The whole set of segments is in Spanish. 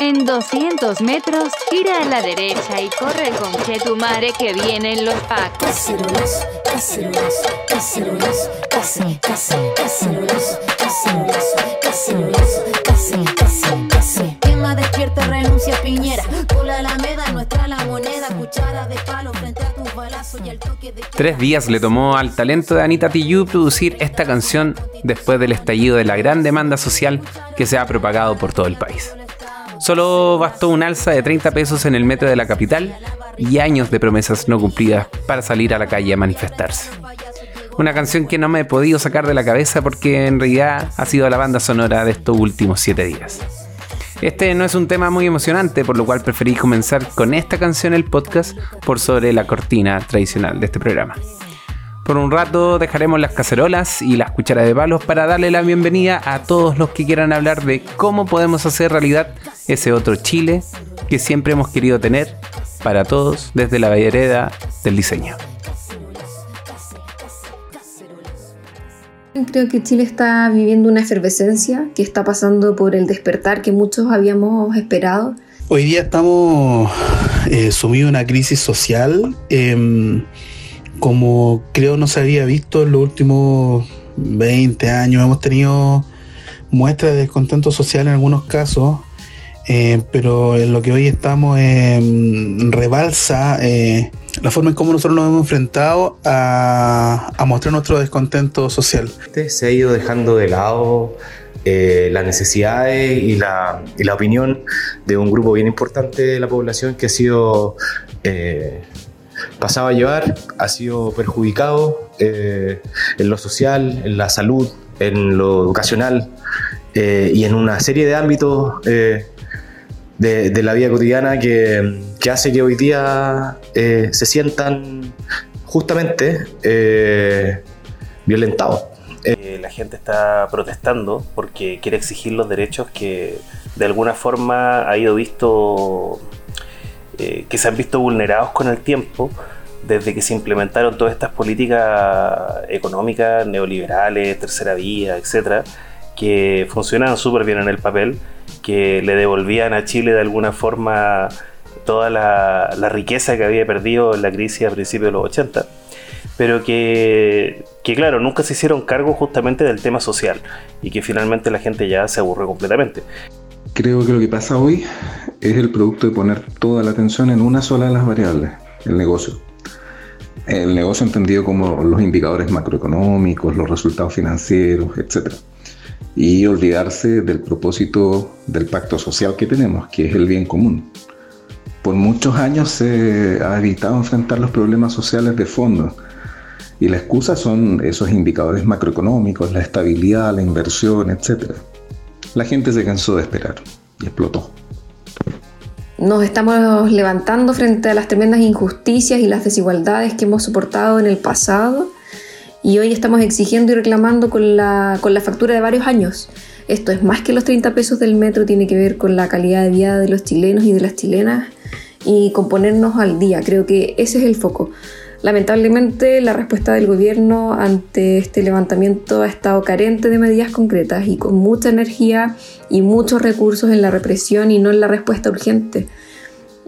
En 200 metros, gira a la derecha y corre con Chetumare que vienen los pacos. Cacerolas, cacerolas, cacerolas, case, case, cacerolas, cacerolas, cacerolas, case, case, case. Quema, despierta, renuncia, piñera. Por la alameda, nuestra la moneda. Cuchara de palo frente a tus balazos y el toque de... Tres días le tomó al talento de Anita Tijoux producir esta canción después del estallido de la gran demanda social que se ha propagado por todo el país. Solo bastó un alza de 30 pesos en el metro de la capital y años de promesas no cumplidas para salir a la calle a manifestarse. Una canción que no me he podido sacar de la cabeza porque en realidad ha sido la banda sonora de estos últimos 7 días. Este no es un tema muy emocionante, por lo cual preferí comenzar con esta canción el podcast por sobre la cortina tradicional de este programa. Por un rato dejaremos las cacerolas y las cucharas de palos para darle la bienvenida a todos los que quieran hablar de cómo podemos hacer realidad ese otro Chile que siempre hemos querido tener para todos desde la vereda del diseño. Creo que Chile está viviendo una efervescencia que está pasando por el despertar que muchos habíamos esperado. Hoy día estamos eh, sumidos en una crisis social em, como creo no se había visto en los últimos 20 años. Hemos tenido muestras de descontento social en algunos casos, eh, pero en lo que hoy estamos em, rebalsa eh, la forma en cómo nosotros nos hemos enfrentado a, a mostrar nuestro descontento social. Se ha ido dejando de lado eh, las necesidades y la, y la opinión de un grupo bien importante de la población que ha sido pasado a llevar, ha sido perjudicado eh, en lo social, en la salud, en lo educacional eh, y en una serie de ámbitos eh, de, la vida cotidiana que, que hace que hoy día se sientan justamente violentados. La gente está protestando porque quiere exigir los derechos que de alguna forma ha ido visto eh, que se han visto vulnerados con el tiempo desde que se implementaron todas estas políticas económicas neoliberales, tercera vía, etcétera, que funcionaban súper bien en el papel, que le devolvían a Chile de alguna forma toda la, la riqueza que había perdido en la crisis a principios de los 80 pero que, que, claro, nunca se hicieron cargo justamente del tema social y que finalmente la gente ya se aburre completamente. Creo que lo que pasa hoy es el producto de poner toda la atención en una sola de las variables, el negocio. El negocio entendido como los indicadores macroeconómicos, los resultados financieros, etc. Y olvidarse del propósito del pacto social que tenemos, que es el bien común. Por muchos años se ha evitado enfrentar los problemas sociales de fondo y la excusa son esos indicadores macroeconómicos, la estabilidad, la inversión, etc. La gente se cansó de esperar y explotó. Nos estamos levantando frente a las tremendas injusticias y las desigualdades que hemos soportado en el pasado y hoy estamos exigiendo y reclamando con la, con la factura de varios años. Esto es más que los 30 pesos del metro, tiene que ver con la calidad de vida de los chilenos y de las chilenas y con ponernos al día. Creo que ese es el foco. Lamentablemente la respuesta del gobierno ante este levantamiento ha estado carente de medidas concretas y con mucha energía y muchos recursos en la represión y no en la respuesta urgente.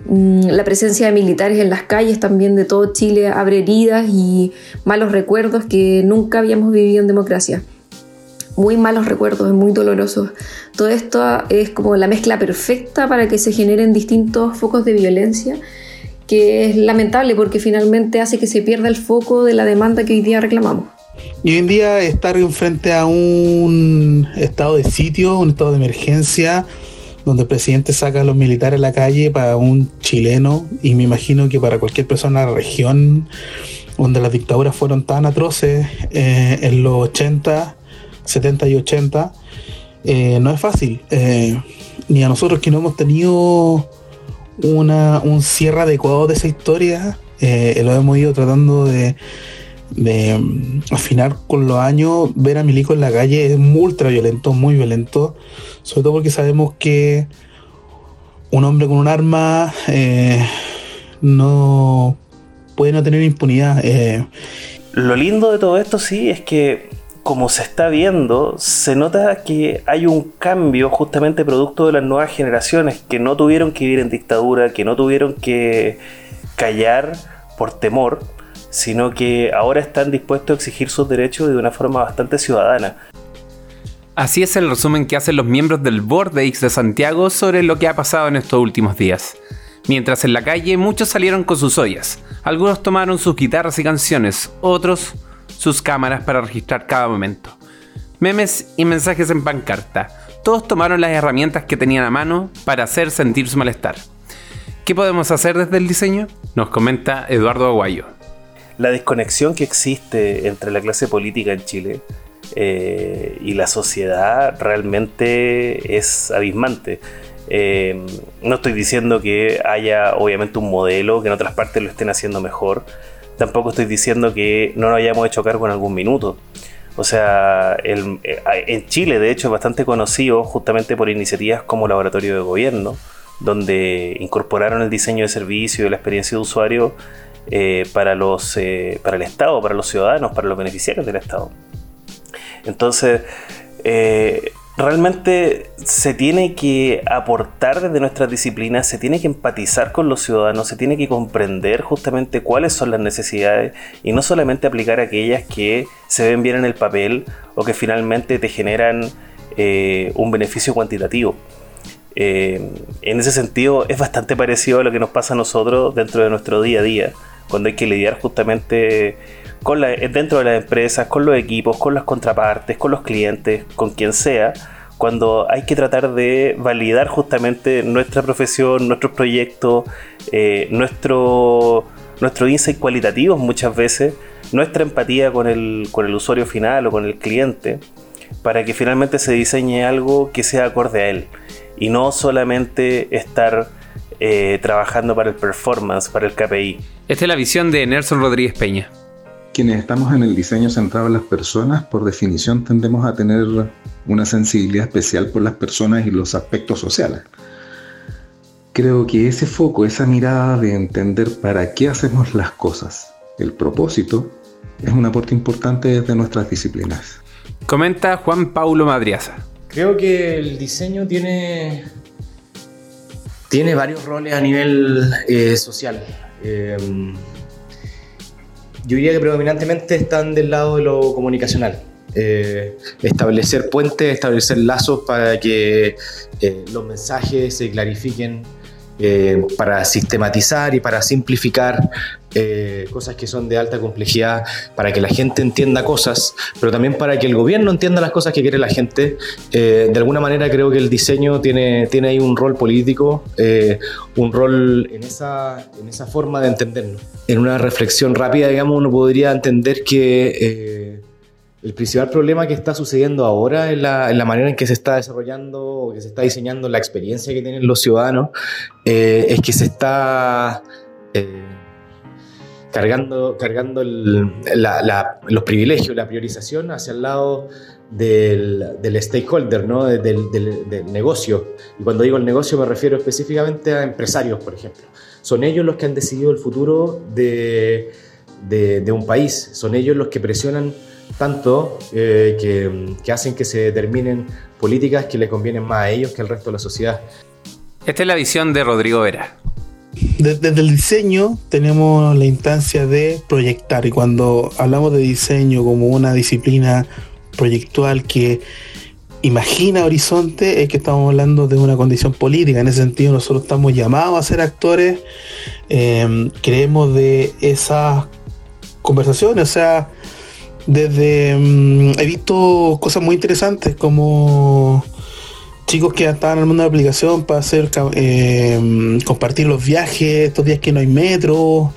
La presencia de militares en las calles también de todo Chile abre heridas y malos recuerdos que nunca habíamos vivido en democracia. Muy malos recuerdos, muy dolorosos. Todo esto es como la mezcla perfecta para que se generen distintos focos de violencia que es lamentable porque finalmente hace que se pierda el foco de la demanda que hoy día reclamamos. Y hoy en día estar frente a un estado de sitio, un estado de emergencia, donde el presidente saca a los militares a la calle para un chileno, y me imagino que para cualquier persona de la región donde las dictaduras fueron tan atroces eh, en los 80, 70 y 80, eh, no es fácil. Eh, ni a nosotros que no hemos tenido una, un cierre adecuado de esa historia. Eh, lo hemos ido tratando de, um, afinar con los años. Ver a Milico en la calle es ultra violento, muy violento. Sobre todo porque sabemos que un hombre con un arma eh, no puede no tener impunidad. Eh. Lo lindo de todo esto sí es que como se está viendo, se nota que hay un cambio justamente producto de las nuevas generaciones que no tuvieron que vivir en dictadura, que no tuvieron que callar por temor, sino que ahora están dispuestos a exigir sus derechos de una forma bastante ciudadana. Así es el resumen que hacen los miembros del Bordeix de Santiago sobre lo que ha pasado en estos últimos días. Mientras en la calle muchos salieron con sus ollas, algunos tomaron sus guitarras y canciones, otros sus cámaras para registrar cada momento. Memes y mensajes en pancarta, todos tomaron las herramientas que tenían a mano para hacer sentir su malestar. ¿Qué podemos hacer desde el diseño? Nos comenta Eduardo Aguayo. La desconexión que existe entre la clase política en Chile eh, y la sociedad realmente es abismante. Eh, no estoy diciendo que haya obviamente un modelo que en otras partes lo estén haciendo mejor. Tampoco estoy diciendo que no nos hayamos hecho cargo en algún minuto. O sea, eh, en Chile de hecho es bastante conocido justamente por iniciativas como Laboratorio de Gobierno, donde incorporaron el diseño de servicio y la experiencia de usuario para, los, para el Estado, para los ciudadanos, para los beneficiarios del Estado. Entonces, eh, realmente se tiene que aportar desde nuestras disciplinas, se tiene que empatizar con los ciudadanos, se tiene que comprender justamente cuáles son las necesidades y no solamente aplicar aquellas que se ven bien en el papel o que finalmente te generan eh, un beneficio cuantitativo. Eh, en ese sentido es bastante parecido a lo que nos pasa a nosotros dentro de nuestro día a día, cuando hay que lidiar justamente con la, dentro de las empresas, con los equipos, con las contrapartes, con los clientes, con quien sea, cuando hay que tratar de validar justamente nuestra profesión, nuestros proyectos, eh, nuestro, nuestro insight cualitativo muchas veces, nuestra empatía con el, con el usuario final o con el cliente, para que finalmente se diseñe algo que sea acorde a él y no solamente estar eh, trabajando para el performance, para el KPI. Esta es la visión de Nelson Rodríguez Peña quienes estamos en el diseño centrado en las personas, por definición tendemos a tener una sensibilidad especial por las personas y los aspectos sociales. Creo que ese foco, esa mirada de entender para qué hacemos las cosas, el propósito, es un aporte importante desde nuestras disciplinas. Comenta Juan Paulo Madriaza. Creo que el diseño tiene, tiene varios roles a nivel eh, social. Eh, yo diría que predominantemente están del lado de lo comunicacional. Eh, establecer puentes, establecer lazos para que eh, los mensajes se clarifiquen, eh, para sistematizar y para simplificar cosas que son de alta complejidad, para que la gente entienda cosas, pero también para que el gobierno entienda las cosas que quiere la gente. de alguna manera creo que el diseño tiene, tiene ahí un rol político, un rol en esa, en esa forma de entendernos. En una reflexión rápida, digamos, uno podría entender que el principal problema que está sucediendo ahora en la, manera en que se está desarrollando o que se está diseñando la experiencia que tienen los ciudadanos eh, es que se está eh, cargando, cargando los privilegios, la priorización hacia el lado del, stakeholder, ¿no? del, negocio. Y cuando digo el negocio me refiero específicamente a empresarios, por ejemplo. Son ellos los que han decidido el futuro de un país, son ellos los que presionan tanto eh, que, hacen que se determinen políticas que le convienen más a ellos que al resto de la sociedad. Esta es la visión de Rodrigo Vera. Desde, el diseño tenemos la instancia de proyectar y cuando hablamos de diseño como una disciplina proyectual que imagina horizonte es que estamos hablando de una condición política. En ese sentido nosotros estamos llamados a ser actores, eh, creemos de esas conversaciones, o sea, desde mm, he visto cosas muy interesantes como chicos que estaban armando una aplicación para hacer eh, compartir los viajes estos días que no hay metro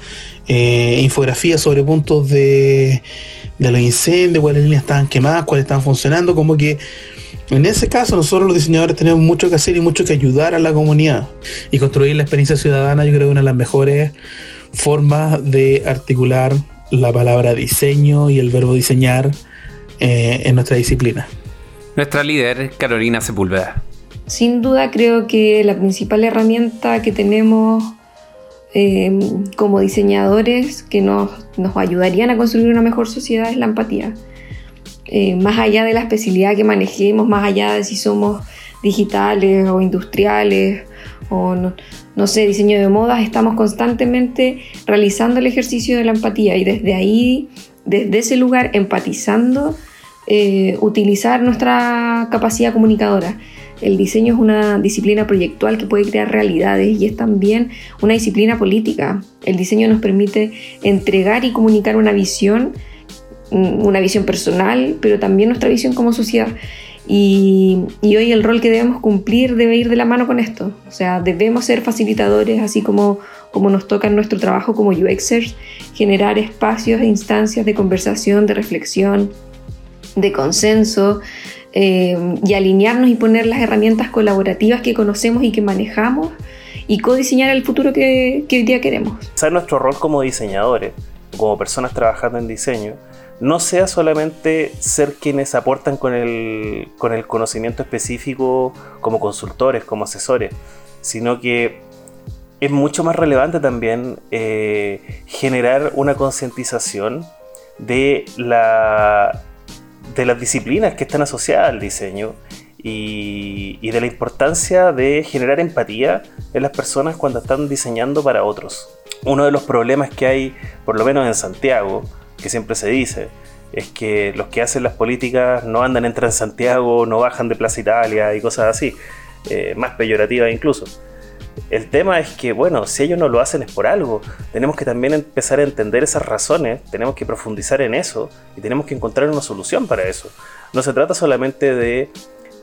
eh, infografías sobre puntos de, de los incendios cuáles líneas estaban quemadas cuáles estaban funcionando como que en ese caso nosotros los diseñadores tenemos mucho que hacer y mucho que ayudar a la comunidad. Y construir la experiencia ciudadana yo creo que una de las mejores formas de articular la palabra diseño y el verbo diseñar eh, en nuestra disciplina. Nuestra líder, Carolina Sepúlveda. Sin duda creo que la principal herramienta que tenemos eh, como diseñadores que nos, nos ayudarían a construir una mejor sociedad es la empatía. eh, más allá de la especialidad que manejemos, más allá de si somos digitales o industriales o no, sé, diseño de modas, estamos constantemente realizando el ejercicio de la empatía y desde ahí, desde ese lugar, empatizando, eh, utilizar nuestra capacidad comunicadora. El diseño es una disciplina proyectual que puede crear realidades y es también una disciplina política. El diseño nos permite entregar y comunicar una visión, mm, una visión personal, pero también nuestra visión como sociedad. Y, hoy el rol que debemos cumplir debe ir de la mano con esto. O sea, debemos ser facilitadores, así como, como nos toca en nuestro trabajo como UXers, generar espacios e instancias de conversación, de reflexión, de consenso, eh, y alinearnos y poner las herramientas colaborativas que conocemos y que manejamos y codiseñar el futuro que, hoy día queremos. Ser nuestro rol como diseñadores, como personas trabajando en diseño, no sea solamente ser quienes aportan con el, conocimiento específico como consultores, como asesores, sino que es mucho más relevante también eh, generar una concientización de, la, de las disciplinas que están asociadas al diseño y, y, de la importancia de generar empatía en las personas cuando están diseñando para otros. Uno de los problemas que hay, por lo menos en Santiago, que siempre se dice, es que los que hacen las políticas no andan en Transantiago, no bajan de Plaza Italia y cosas así, eh, más peyorativas incluso. El tema es que, bueno, si ellos no lo hacen es por algo. Tenemos que también empezar a entender esas razones, tenemos que profundizar en eso y tenemos que encontrar una solución para eso. No se trata solamente de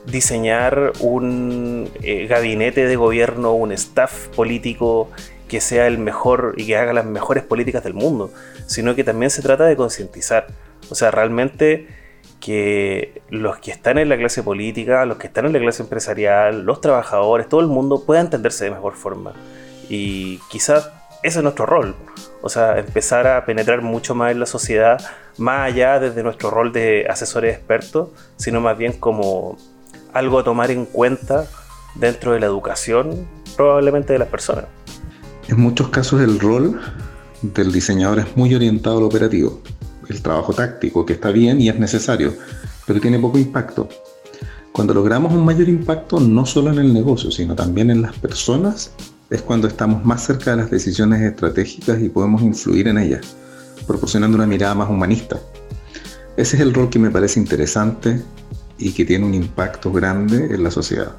diseñar un eh, gabinete de gobierno, un staff político que sea el mejor y que haga las mejores políticas del mundo, sino que también se trata de concientizar. O sea, realmente que los que están en la clase política, los que están en la clase empresarial, los trabajadores, todo el mundo pueda entenderse de mejor forma. Y quizás ese es nuestro rol. O sea, empezar a penetrar mucho más en la sociedad, más allá desde nuestro rol de asesores expertos, sino más bien como algo a tomar en cuenta dentro de la educación, probablemente de las personas. En muchos casos el rol del diseñador es muy orientado al operativo, el trabajo táctico, que está bien y es necesario, pero tiene poco impacto. Cuando logramos un mayor impacto, no solo en el negocio, sino también en las personas, es cuando estamos más cerca de las decisiones estratégicas y podemos influir en ellas, proporcionando una mirada más humanista. Ese es el rol que me parece interesante y que tiene un impacto grande en la sociedad.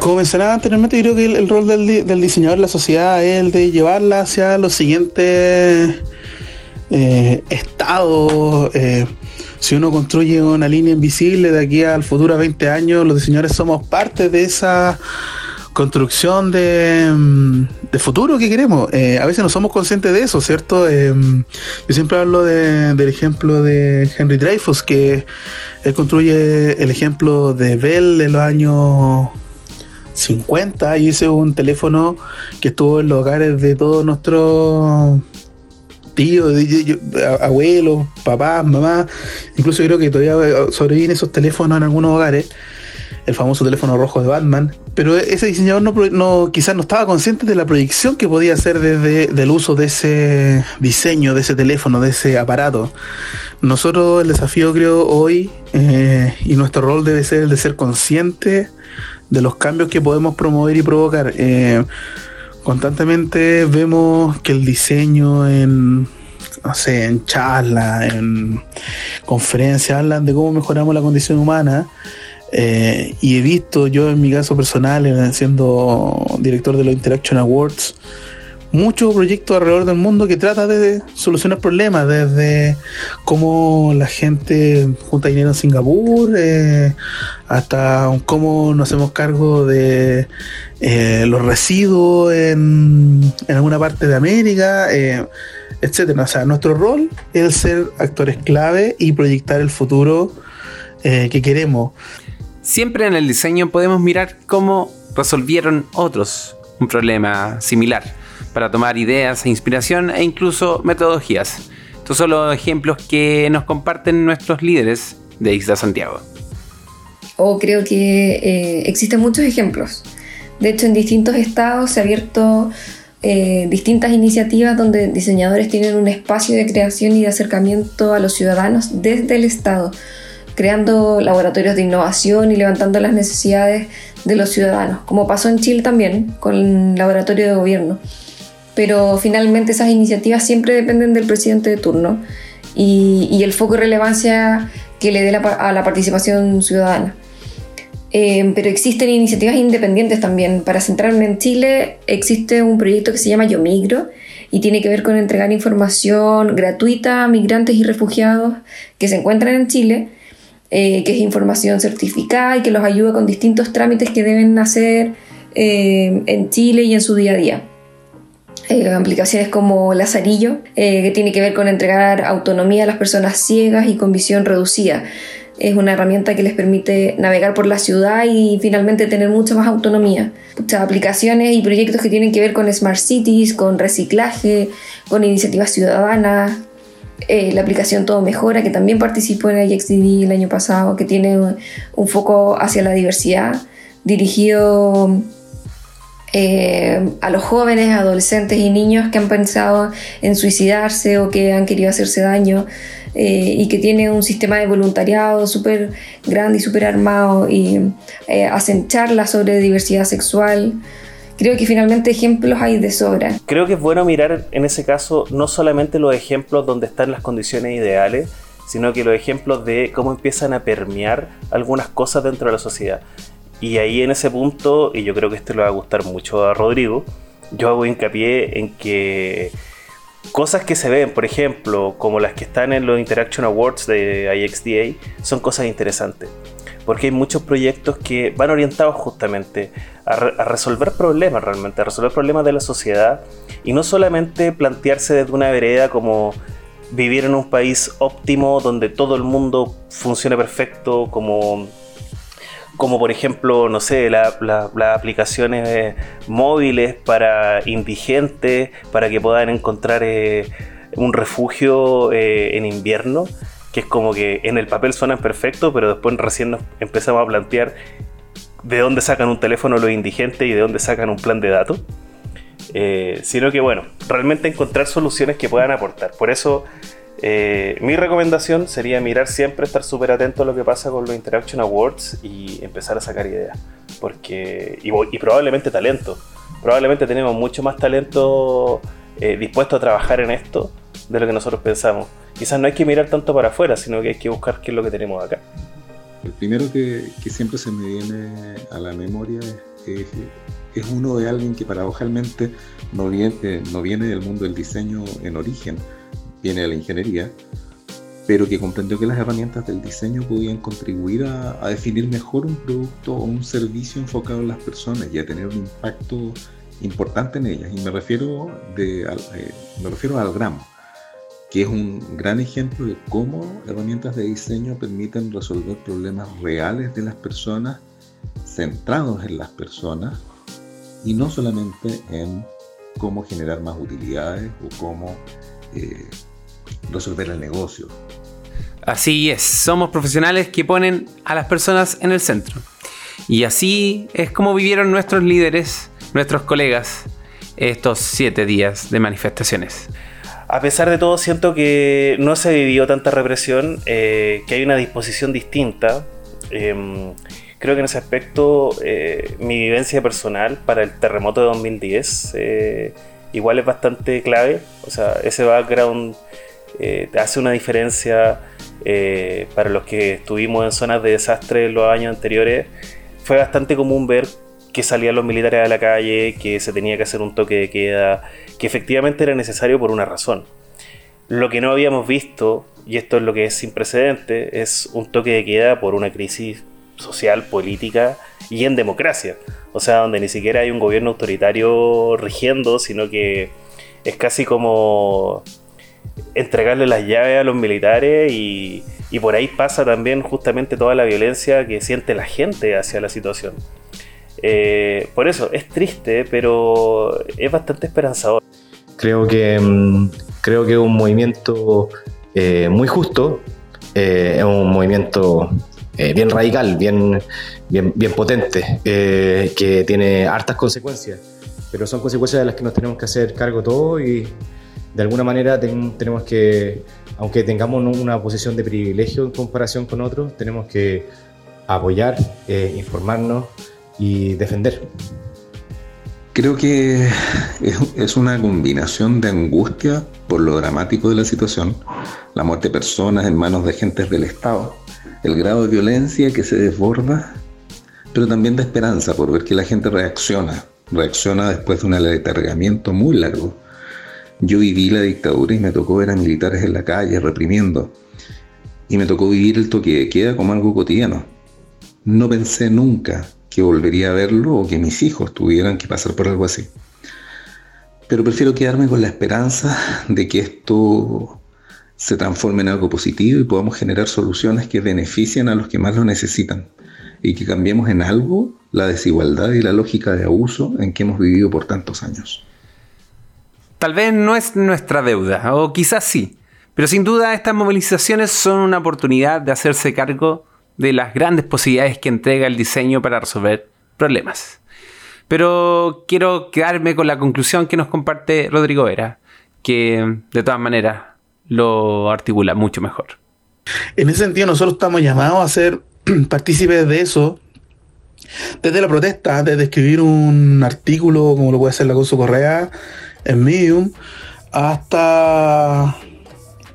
Como mencionaba anteriormente, creo que el, rol del, diseñador de la sociedad es el de llevarla hacia los siguientes eh, estados. Eh, si uno construye una línea invisible de aquí al futuro a 20 años, los diseñadores somos parte de esa construcción de, mm, futuro que queremos. Eh, a veces no somos conscientes de eso, ¿cierto? yo siempre hablo del ejemplo de Henry Dreyfus, que él construye el ejemplo de Bell en los años 50 y es un teléfono que estuvo en los hogares de todos nuestros tíos, abuelos, papás, mamás. Incluso creo que todavía sobreviven esos teléfonos en algunos hogares. El famoso teléfono rojo de Batman. Pero ese diseñador no, quizás no estaba consciente de la proyección que podía hacer desde el uso de ese diseño, de ese teléfono, de ese aparato. Nosotros el desafío creo hoy eh, y nuestro rol debe ser el de ser consciente de los cambios que podemos promover y provocar. Eh, constantemente vemos que el diseño en, no sé, en charlas, en conferencias, hablan de cómo mejoramos la condición humana. Eh, y he visto yo en mi caso personal, eh, siendo director de los Interaction Awards, muchos proyectos alrededor del mundo que trata de solucionar problemas, desde cómo la gente junta dinero en Singapur, eh, hasta cómo nos hacemos cargo de los residuos en, alguna parte de América, eh, etcétera. O sea, nuestro rol es ser actores clave y proyectar el futuro que queremos. Siempre en el diseño podemos mirar cómo resolvieron otros un problema similar para tomar ideas e inspiración e incluso metodologías. Estos son los ejemplos que nos comparten nuestros líderes de Isla Santiago. Oh, creo que eh, existen muchos ejemplos. De hecho, en distintos estados se ha abierto eh, distintas iniciativas donde diseñadores tienen un espacio de creación y de acercamiento a los ciudadanos desde el estado. Creando laboratorios de innovación y levantando las necesidades de los ciudadanos, como pasó en Chile también con el laboratorio de gobierno. Pero finalmente esas iniciativas siempre dependen del presidente de turno y, el foco de relevancia que le dé a la participación ciudadana. Eh, pero existen iniciativas independientes también. Para centrarme en Chile, existe un proyecto que se llama Yo Migro y tiene que ver con entregar información gratuita a migrantes y refugiados que se encuentran en Chile, eh, que es información certificada y que los ayuda con distintos trámites que deben hacer eh, en Chile y en su día a día. aplicaciones como Lazarillo, que tiene que ver con entregar autonomía a las personas ciegas y con visión reducida es una herramienta que les permite navegar por la ciudad y finalmente tener mucha más autonomía. Muchas aplicaciones y proyectos que tienen que ver con Smart Cities, con reciclaje, con iniciativas ciudadanas. Eh, la aplicación Todo Mejora, que también participó en IXDD el año pasado, que tiene un, foco hacia la diversidad, dirigido eh, a los jóvenes, adolescentes y niños que han pensado en suicidarse o que han querido hacerse daño. Eh, y que tiene un sistema de voluntariado súper grande y súper armado y eh, hacen charlas sobre diversidad sexual. Creo que finalmente ejemplos hay de sobra. Creo que es bueno mirar en ese caso no solamente los ejemplos donde están las condiciones ideales, sino que los ejemplos de cómo empiezan a permear algunas cosas dentro de la sociedad. Y ahí en ese punto, y yo creo que este le va a gustar mucho a Rodrigo, yo hago hincapié en que cosas que se ven, por ejemplo, como las que están en los Interaction Awards de IXDA, son cosas interesantes. Porque hay muchos proyectos que van orientados justamente a, resolver problemas realmente, a resolver problemas de la sociedad y no solamente plantearse desde una vereda como vivir en un país óptimo donde todo el mundo funcione perfecto, como como por ejemplo, no sé, las aplicaciones móviles para indigentes, para que puedan encontrar eh, un refugio eh, en invierno, que es como que en el papel suenan perfectos, pero después recién nos empezamos a plantear de dónde sacan un teléfono los indigentes y de dónde sacan un plan de datos. Eh, sino que bueno, realmente encontrar soluciones que puedan aportar. Por eso eh, mi recomendación sería mirar siempre, estar súper atento a lo que pasa con los Interaction Awards y empezar a sacar ideas. Porque, y, probablemente talento. Probablemente tenemos mucho más talento eh, dispuesto a trabajar en esto de lo que nosotros pensamos. Quizás no hay que mirar tanto para afuera, sino que hay que buscar qué es lo que tenemos acá. El primero que, siempre se me viene a la memoria es, es, uno de alguien que paradojalmente no viene, no viene del mundo del diseño en origen viene de la ingeniería, pero que comprendió que las herramientas del diseño podían contribuir a, definir mejor un producto o un servicio enfocado en las personas y a tener un impacto importante en ellas. Y me refiero, de, eh, me refiero al Gram, que es un gran ejemplo de cómo herramientas de diseño permiten resolver problemas reales de las personas, centrados en las personas, y no solamente en cómo generar más utilidades o cómo eh, resolver el negocio. Así es, somos profesionales que ponen a las personas en el centro. Y así es como vivieron nuestros líderes, nuestros colegas, estos siete días de manifestaciones. A pesar de todo, siento que no se vivió tanta represión, eh, que hay una disposición distinta. Em, creo que en ese aspecto eh, mi vivencia personal para el terremoto de 2010 eh, igual es bastante clave. O sea, ese background hace una diferencia para los que estuvimos en zonas de desastre en los años anteriores. Fue bastante común ver que salían los militares a la calle, que se tenía que hacer un toque de queda, que efectivamente era necesario por una razón. Lo que no habíamos visto, y esto es lo que es sin precedentes, es un toque de queda por una crisis social, política y en democracia. O sea, donde ni siquiera hay un gobierno autoritario rigiendo, sino que es casi como entregarle las llaves a los militares y, por ahí pasa también justamente toda la violencia que siente la gente hacia la situación. Eh, por eso es triste, pero es bastante esperanzador. Creo que, mm, creo que es un movimiento eh, muy justo, eh, es un movimiento bien radical, bien, bien, potente, que tiene hartas consecuencias, pero son consecuencias de las que nos tenemos que hacer cargo todos y de alguna manera tenemos que aunque tengamos una posición de privilegio en comparación con otros, tenemos que apoyar, informarnos y defender. Creo que es una combinación de angustia por lo dramático de la situación, la muerte de personas en manos de agentes del Estado, el grado de violencia que se desborda, pero también de esperanza por ver que la gente reacciona, reacciona después de un aletargamiento muy largo. Yo viví la dictadura y me tocó ver a militares en la calle reprimiendo. Y me tocó vivir el toque de queda como algo cotidiano. No pensé nunca que volvería a verlo o que mis hijos tuvieran que pasar por algo así. Pero prefiero quedarme con la esperanza de que esto se transforme en algo positivo y podamos generar soluciones que beneficien a los que más lo necesitan y que cambiemos en algo la desigualdad y la lógica de abuso en que hemos vivido por tantos años. Tal vez no es nuestra deuda, o quizás sí, pero sin duda estas movilizaciones son una oportunidad de hacerse cargo de las grandes posibilidades que entrega el diseño para resolver problemas. Pero quiero quedarme con la conclusión que nos comparte Rodrigo Vera, que de todas maneras lo articula mucho mejor. En ese sentido, nosotros estamos llamados a ser partícipes de eso desde la protesta, desde escribir un artículo como lo puede hacer la Consu Correa en Medium, hasta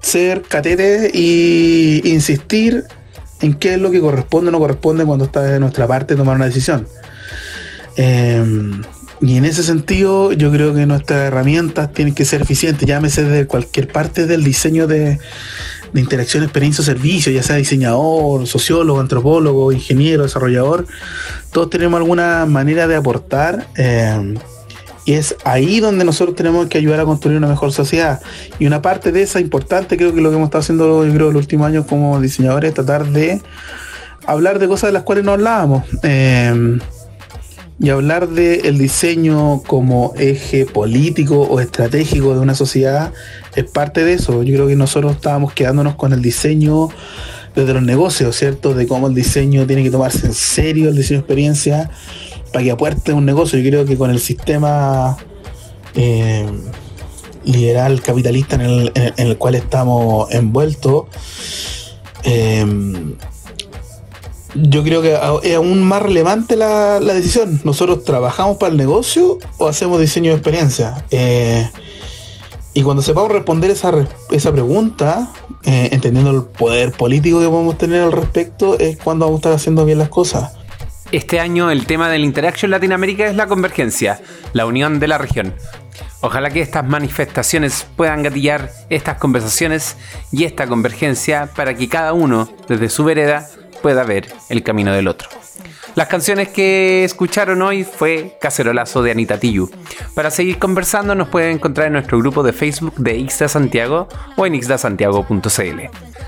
ser catete y insistir en qué es lo que corresponde o no corresponde cuando está de nuestra parte tomar una decisión. Em, y en ese sentido, yo creo que nuestras herramientas tienen que ser eficientes, llámese de cualquier parte del diseño de, interacción, experiencia o servicio, ya sea diseñador, sociólogo, antropólogo, ingeniero, desarrollador. Todos tenemos alguna manera de aportar. Em, y es ahí donde nosotros tenemos que ayudar a construir una mejor sociedad. Y una parte de esa importante, creo que lo que hemos estado haciendo, yo creo, los últimos años como diseñadores, es tratar de hablar de cosas de las cuales no hablábamos. Em, y hablar del diseño como eje político o estratégico de una sociedad es parte de eso. Yo creo que nosotros estábamos quedándonos con el diseño desde los negocios, ¿cierto? De cómo el diseño tiene que tomarse en serio, el diseño de experiencia para que apuerte un negocio. Yo creo que con el sistema eh, liberal capitalista en el, cual estamos envueltos, eh, yo creo que es aún más relevante la, decisión. Nosotros trabajamos para el negocio o hacemos diseño de experiencia. Eh, y cuando sepamos responder esa, esa pregunta, entendiendo el poder político que podemos tener al respecto, es cuando vamos a estar haciendo bien las cosas. Este año el tema del Interaction Latinoamérica es la convergencia, la unión de la región. Ojalá que estas manifestaciones puedan gatillar estas conversaciones y esta convergencia para que cada uno, desde su vereda, pueda ver el camino del otro. Las canciones que escucharon hoy fue Cacerolazo de Anita Tiyu. Para seguir conversando nos pueden encontrar en nuestro grupo de Facebook de Ixda Santiago o en ixdasantiago.cl.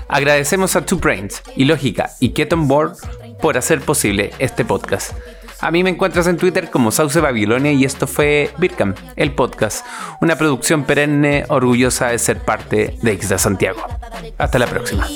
Agradecemos a Two Brains, Ilógica y Keton Board por hacer posible este podcast. A mí me encuentras en Twitter como Sauce Babilonia y esto fue Birkam, el podcast, una producción perenne orgullosa de ser parte de Ixda Santiago. Hasta la próxima.